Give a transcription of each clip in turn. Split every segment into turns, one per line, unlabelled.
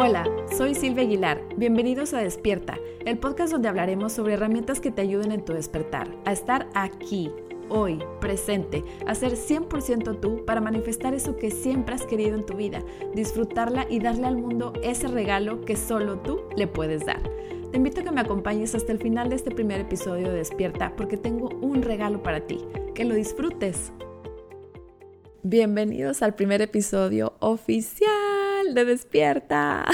Hola, soy Silvia Aguilar. Bienvenidos a Despierta, el podcast donde hablaremos sobre herramientas que te ayuden en tu despertar, a estar aquí, hoy, presente, a ser 100% tú para manifestar eso que siempre has querido en tu vida, disfrutarla y darle al mundo ese regalo que solo tú le puedes dar. Te invito a que me acompañes hasta el final de este primer episodio de Despierta porque tengo un regalo para ti. Que lo disfrutes. Bienvenidos al primer episodio oficial de Despierta.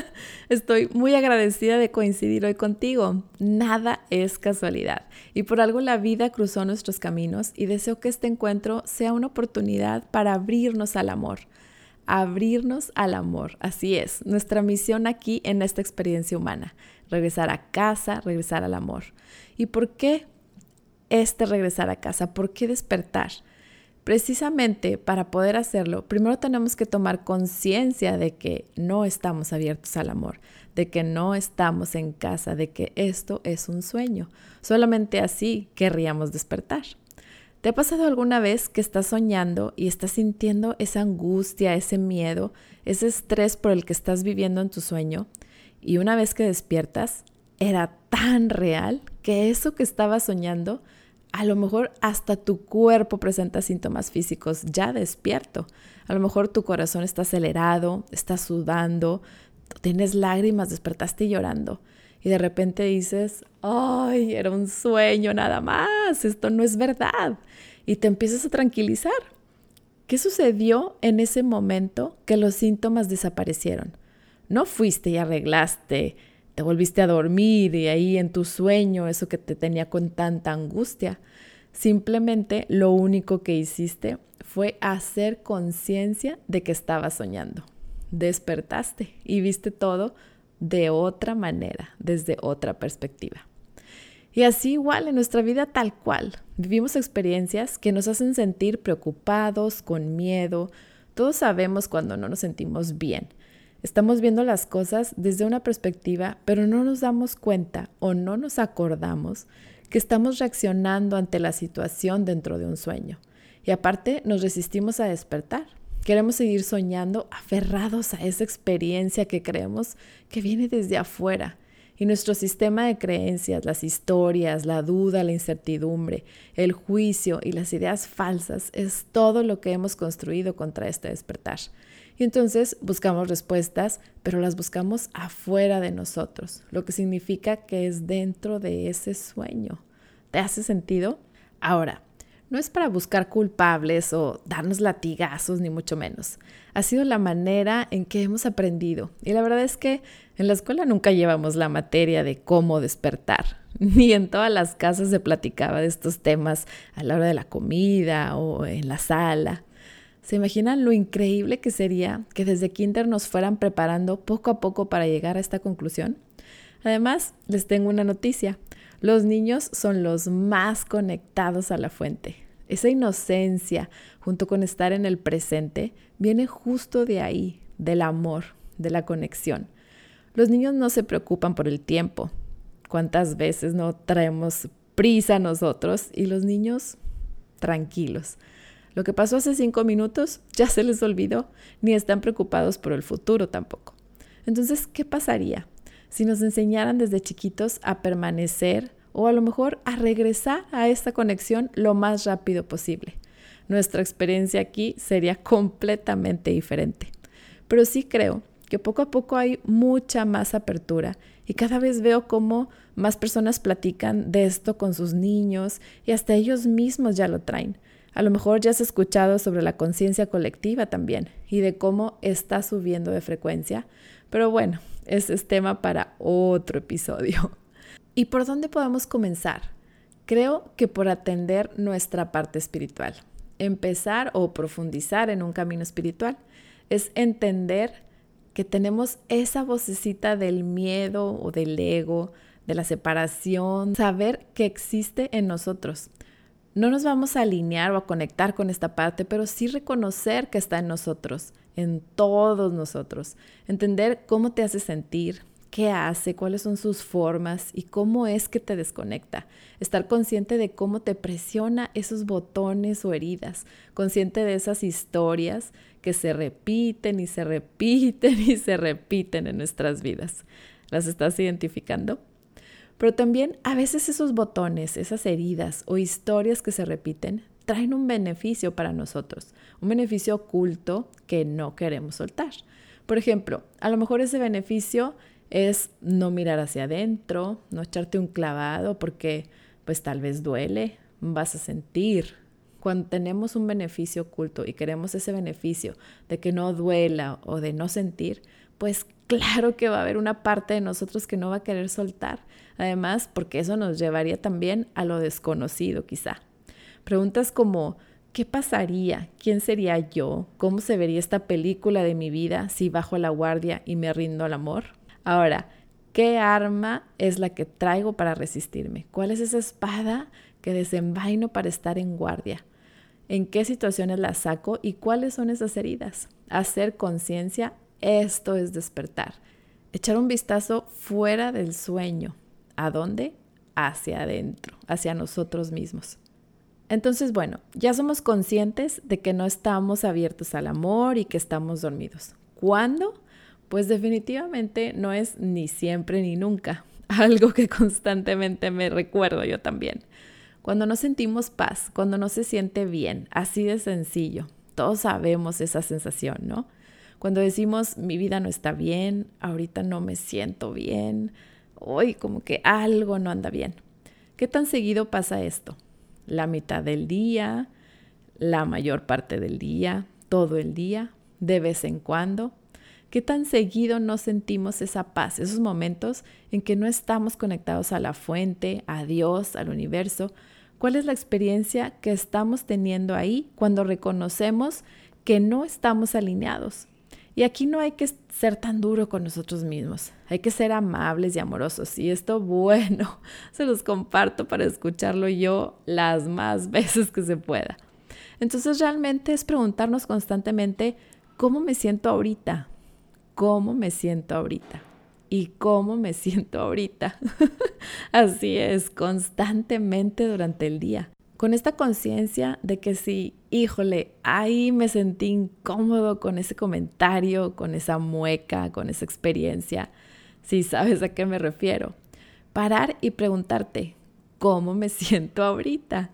Estoy muy agradecida de coincidir hoy contigo. Nada es casualidad y por algo la vida cruzó nuestros caminos y deseo que este encuentro sea una oportunidad para abrirnos al amor. Abrirnos al amor. Así es, nuestra misión aquí en esta experiencia humana. Regresar a casa, regresar al amor. ¿Y por qué este regresar a casa? ¿Por qué despertar? Precisamente para poder hacerlo, primero tenemos que tomar conciencia de que no estamos abiertos al amor, de que no estamos en casa, de que esto es un sueño. Solamente así querríamos despertar. ¿Te ha pasado alguna vez que estás soñando y estás sintiendo esa angustia, ese miedo, ese estrés por el que estás viviendo en tu sueño? Y una vez que despiertas, era tan real que eso que estabas soñando a lo mejor hasta tu cuerpo presenta síntomas físicos ya despierto. A lo mejor tu corazón está acelerado, está sudando, tienes lágrimas, despertaste llorando. Y de repente dices, ay, era un sueño nada más, esto no es verdad. Y te empiezas a tranquilizar. ¿Qué sucedió en ese momento que los síntomas desaparecieron? No fuiste y arreglaste te volviste a dormir y ahí en tu sueño, eso que te tenía con tanta angustia. Simplemente lo único que hiciste fue hacer conciencia de que estabas soñando. Despertaste y viste todo de otra manera, desde otra perspectiva. Y así igual en nuestra vida tal cual. Vivimos experiencias que nos hacen sentir preocupados, con miedo. Todos sabemos cuando no nos sentimos bien Estamos viendo las cosas desde una perspectiva, pero no nos damos cuenta o no nos acordamos que estamos reaccionando ante la situación dentro de un sueño. Y aparte nos resistimos a despertar. Queremos seguir soñando aferrados a esa experiencia que creemos que viene desde afuera. Y nuestro sistema de creencias, las historias, la duda, la incertidumbre, el juicio y las ideas falsas es todo lo que hemos construido contra este despertar. Y entonces buscamos respuestas, pero las buscamos afuera de nosotros, lo que significa que es dentro de ese sueño. ¿Te hace sentido? Ahora, no es para buscar culpables o darnos latigazos, ni mucho menos. Ha sido la manera en que hemos aprendido. Y la verdad es que en la escuela nunca llevamos la materia de cómo despertar. Ni en todas las casas se platicaba de estos temas a la hora de la comida o en la sala. ¿Se imaginan lo increíble que sería que desde Kinder nos fueran preparando poco a poco para llegar a esta conclusión? Además, les tengo una noticia. Los niños son los más conectados a la fuente. Esa inocencia, junto con estar en el presente, viene justo de ahí, del amor, de la conexión. Los niños no se preocupan por el tiempo. ¿Cuántas veces no traemos prisa nosotros y los niños tranquilos? Lo que pasó hace cinco minutos ya se les olvidó, ni están preocupados por el futuro tampoco. Entonces, ¿qué pasaría si nos enseñaran desde chiquitos a permanecer o a lo mejor a regresar a esta conexión lo más rápido posible? Nuestra experiencia aquí sería completamente diferente. Pero sí creo que poco a poco hay mucha más apertura y cada vez veo cómo más personas platican de esto con sus niños y hasta ellos mismos ya lo traen. A lo mejor ya has escuchado sobre la conciencia colectiva también y de cómo está subiendo de frecuencia, pero bueno, ese es tema para otro episodio. ¿Y por dónde podemos comenzar? Creo que por atender nuestra parte espiritual. Empezar o profundizar en un camino espiritual es entender que tenemos esa vocecita del miedo o del ego, de la separación, saber que existe en nosotros no nos vamos a alinear o a conectar con esta parte, pero sí reconocer que está en nosotros, en todos nosotros. Entender cómo te hace sentir, qué hace, cuáles son sus formas y cómo es que te desconecta. Estar consciente de cómo te presiona esos botones o heridas, consciente de esas historias que se repiten y se repiten y se repiten en nuestras vidas. ¿Las estás identificando? Pero también a veces esos botones, esas heridas o historias que se repiten traen un beneficio para nosotros, un beneficio oculto que no queremos soltar. Por ejemplo, a lo mejor ese beneficio es no mirar hacia adentro, no echarte un clavado porque pues tal vez duele, vas a sentir. Cuando tenemos un beneficio oculto y queremos ese beneficio de que no duela o de no sentir, pues claro que va a haber una parte de nosotros que no va a querer soltar. Además, porque eso nos llevaría también a lo desconocido quizá. Preguntas como, ¿qué pasaría? ¿Quién sería yo? ¿Cómo se vería esta película de mi vida si bajo la guardia y me rindo al amor? Ahora, ¿qué arma es la que traigo para resistirme? ¿Cuál es esa espada que desenvaino para estar en guardia? ¿En qué situaciones la saco y cuáles son esas heridas? Hacer conciencia, esto es despertar. Echar un vistazo fuera del sueño. ¿A dónde? Hacia adentro, hacia nosotros mismos. Entonces, bueno, ya somos conscientes de que no estamos abiertos al amor y que estamos dormidos. ¿Cuándo? Pues definitivamente no es ni siempre ni nunca, algo que constantemente me recuerdo yo también. Cuando no sentimos paz, cuando no se siente bien, así de sencillo. Todos sabemos esa sensación, ¿no? Cuando decimos mi vida no está bien, ahorita no me siento bien, hoy como que algo no anda bien. ¿Qué tan seguido pasa esto? La mitad del día, la mayor parte del día, todo el día, de vez en cuando. ¿Qué tan seguido nos sentimos esa paz, esos momentos en que no estamos conectados a la fuente, a Dios, al universo? ¿Cuál es la experiencia que estamos teniendo ahí cuando reconocemos que no estamos alineados? Y aquí no hay que ser tan duro con nosotros mismos, hay que ser amables y amorosos. Y esto, bueno, se los comparto para escucharlo yo las más veces que se pueda. Entonces realmente es preguntarnos constantemente, ¿cómo me siento ahorita? cómo me siento ahorita y cómo me siento ahorita. Así es, constantemente durante el día. Con esta conciencia de que si, híjole, ahí me sentí incómodo con ese comentario, con esa mueca, con esa experiencia, si sabes a qué me refiero. Parar y preguntarte, ¿cómo me siento ahorita?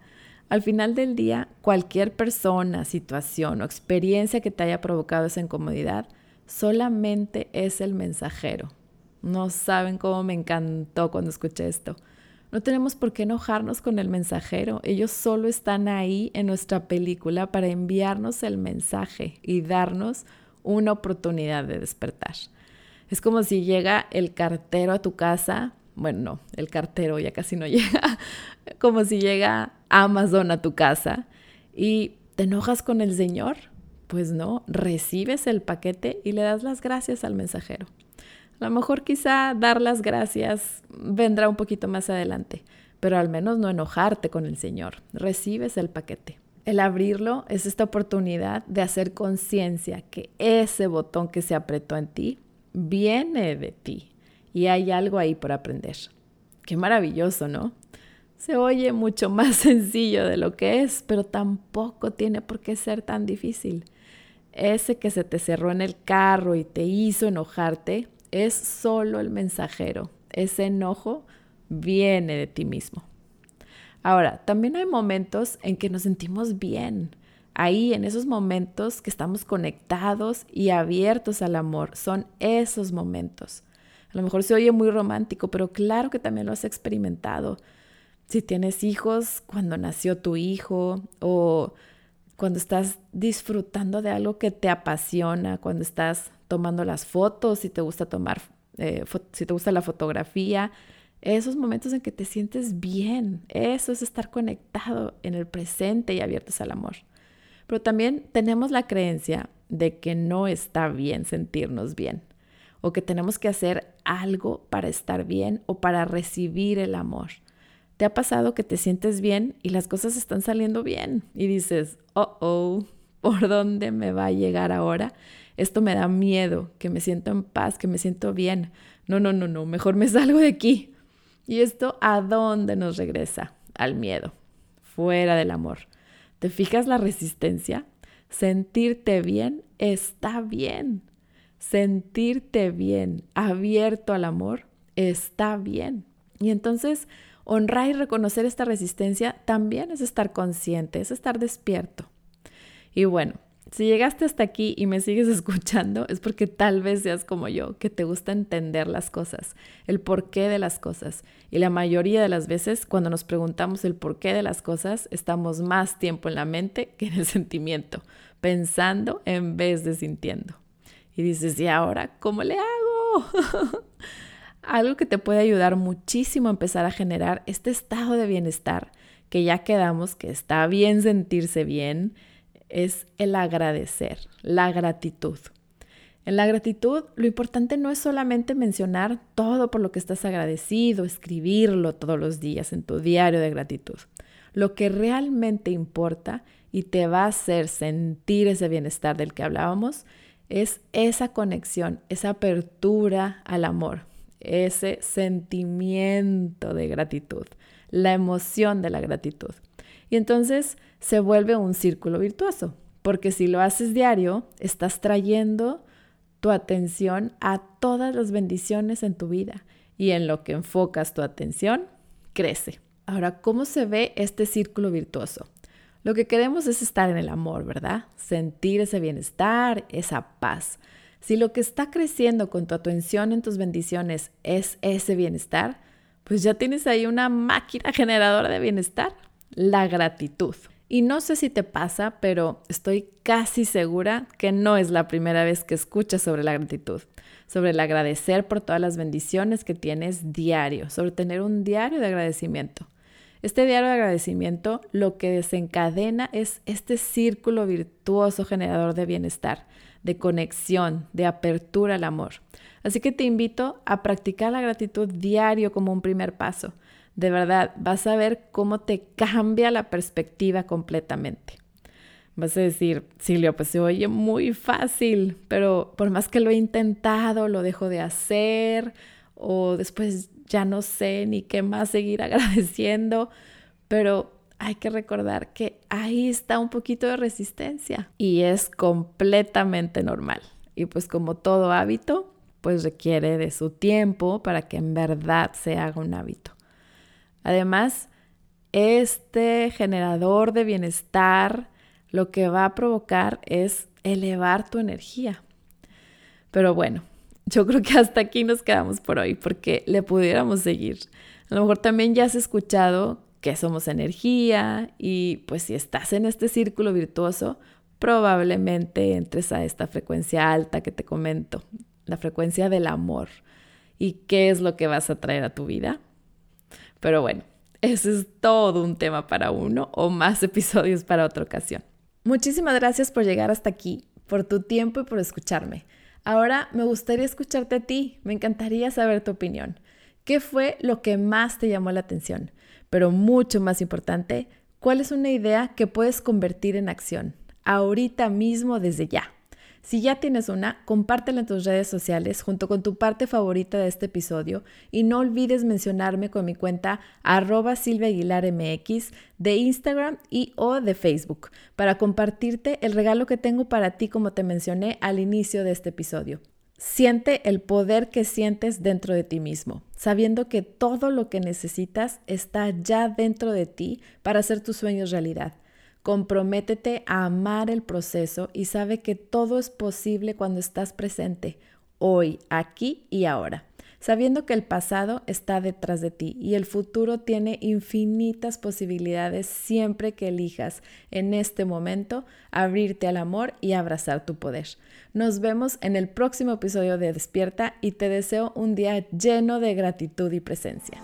Al final del día, cualquier persona, situación o experiencia que te haya provocado esa incomodidad solamente es el mensajero. No saben cómo me encantó cuando escuché esto. No tenemos por qué enojarnos con el mensajero. Ellos solo están ahí en nuestra película para enviarnos el mensaje y darnos una oportunidad de despertar. Es como si llega el cartero a tu casa. Bueno, no, el cartero ya casi no llega. Como si llega Amazon a tu casa y te enojas con el Señor pues no, recibes el paquete y le das las gracias al mensajero. A lo mejor quizá dar las gracias vendrá un poquito más adelante, pero al menos no enojarte con el Señor. Recibes el paquete. El abrirlo es esta oportunidad de hacer conciencia que ese botón que se apretó en ti viene de ti y hay algo ahí por aprender. Qué maravilloso, ¿no? Se oye mucho más sencillo de lo que es, pero tampoco tiene por qué ser tan difícil ese que se te cerró en el carro y te hizo enojarte, es solo el mensajero. Ese enojo viene de ti mismo. Ahora, también hay momentos en que nos sentimos bien. Ahí, en esos momentos que estamos conectados y abiertos al amor, son esos momentos. A lo mejor se oye muy romántico, pero claro que también lo has experimentado. Si tienes hijos, cuando nació tu hijo, o cuando estás disfrutando de algo que te apasiona, cuando estás tomando las fotos, si te gusta tomar, eh, si te gusta la fotografía, esos momentos en que te sientes bien, eso es estar conectado en el presente y abiertos al amor. Pero también tenemos la creencia de que no está bien sentirnos bien o que tenemos que hacer algo para estar bien o para recibir el amor. ¿Te ha pasado que te sientes bien y las cosas están saliendo bien y dices, oh, oh, ¿por dónde me va a llegar ahora esto me da miedo, que me siento en paz, que me siento bien. No, no, no, no, mejor me salgo de aquí. ¿Y esto a dónde nos regresa? Al miedo, fuera del amor. ¿Te fijas la resistencia? Sentirte bien está bien. Sentirte bien, abierto al amor, está bien. Y entonces, honrar y reconocer esta resistencia también es estar consciente, es estar despierto. Y bueno, si llegaste hasta aquí y me sigues escuchando, es porque tal vez seas como yo, que te gusta entender las cosas, el porqué de las cosas. Y la mayoría de las veces, cuando nos preguntamos el porqué de las cosas, estamos más tiempo en la mente que en el sentimiento, pensando en vez de sintiendo. Y dices, ¿y ahora cómo le hago? Algo que te puede ayudar muchísimo a empezar a generar este estado de bienestar, que ya quedamos que está bien sentirse bien, es el agradecer, la gratitud. En la gratitud, lo importante no es solamente mencionar todo por lo que estás agradecido, escribirlo todos los días en tu diario de gratitud. Lo que realmente importa y te va a hacer sentir ese bienestar del que hablábamos es esa conexión, esa apertura al amor, ese sentimiento de gratitud, la emoción de la gratitud. Y entonces se vuelve un círculo virtuoso, porque si lo haces diario, estás trayendo tu atención a todas las bendiciones en tu vida y en lo que enfocas tu atención, crece. Ahora, ¿cómo se ve este círculo virtuoso? Lo que queremos es estar en el amor, ¿verdad? Sentir ese bienestar, esa paz. Si lo que está creciendo con tu atención en tus bendiciones es ese bienestar, pues ya tienes ahí una máquina generadora de bienestar la gratitud. Y no sé si te pasa, pero estoy casi segura que no es la primera vez que escuchas sobre la gratitud, sobre el agradecer por todas las bendiciones que tienes diario, sobre tener un diario de agradecimiento. Este diario de agradecimiento lo que desencadena es este círculo virtuoso generador de bienestar, de conexión, de apertura al amor. Así que te invito a practicar la gratitud diario como un primer paso de verdad, vas a ver cómo te cambia la perspectiva completamente. Vas a decir, Silvia, pues se oye muy fácil, pero por más que lo he intentado, lo dejo de hacer o después ya no sé ni qué más seguir agradeciendo, pero hay que recordar que ahí está un poquito de resistencia y es completamente normal. Y pues como todo hábito, pues requiere de su tiempo para que en verdad se haga un hábito. Además, este generador de bienestar lo que va a provocar es elevar tu energía. Pero bueno, yo creo que hasta aquí nos quedamos por hoy porque le pudiéramos seguir. A lo mejor también ya has escuchado que somos energía y pues si estás en este círculo virtuoso, probablemente entres a esta frecuencia alta que te comento, la frecuencia del amor. ¿Y qué es lo que vas a traer a tu vida? Pero bueno, ese es todo un tema para uno o más episodios para otra ocasión. Muchísimas gracias por llegar hasta aquí, por tu tiempo y por escucharme. Ahora me gustaría escucharte a ti, me encantaría saber tu opinión. ¿Qué fue lo que más te llamó la atención? Pero mucho más importante, ¿cuál es una idea que puedes convertir en acción? Ahorita mismo desde ya. Si ya tienes una, compártela en tus redes sociales junto con tu parte favorita de este episodio y no olvides mencionarme con mi cuenta arroba de Instagram y o de Facebook para compartirte el regalo que tengo para ti como te mencioné al inicio de este episodio. Siente el poder que sientes dentro de ti mismo, sabiendo que todo lo que necesitas está ya dentro de ti para hacer tus sueños realidad. Comprométete a amar el proceso y sabe que todo es posible cuando estás presente, hoy, aquí y ahora, sabiendo que el pasado está detrás de ti y el futuro tiene infinitas posibilidades siempre que elijas en este momento abrirte al amor y abrazar tu poder. Nos vemos en el próximo episodio de Despierta y te deseo un día lleno de gratitud y presencia.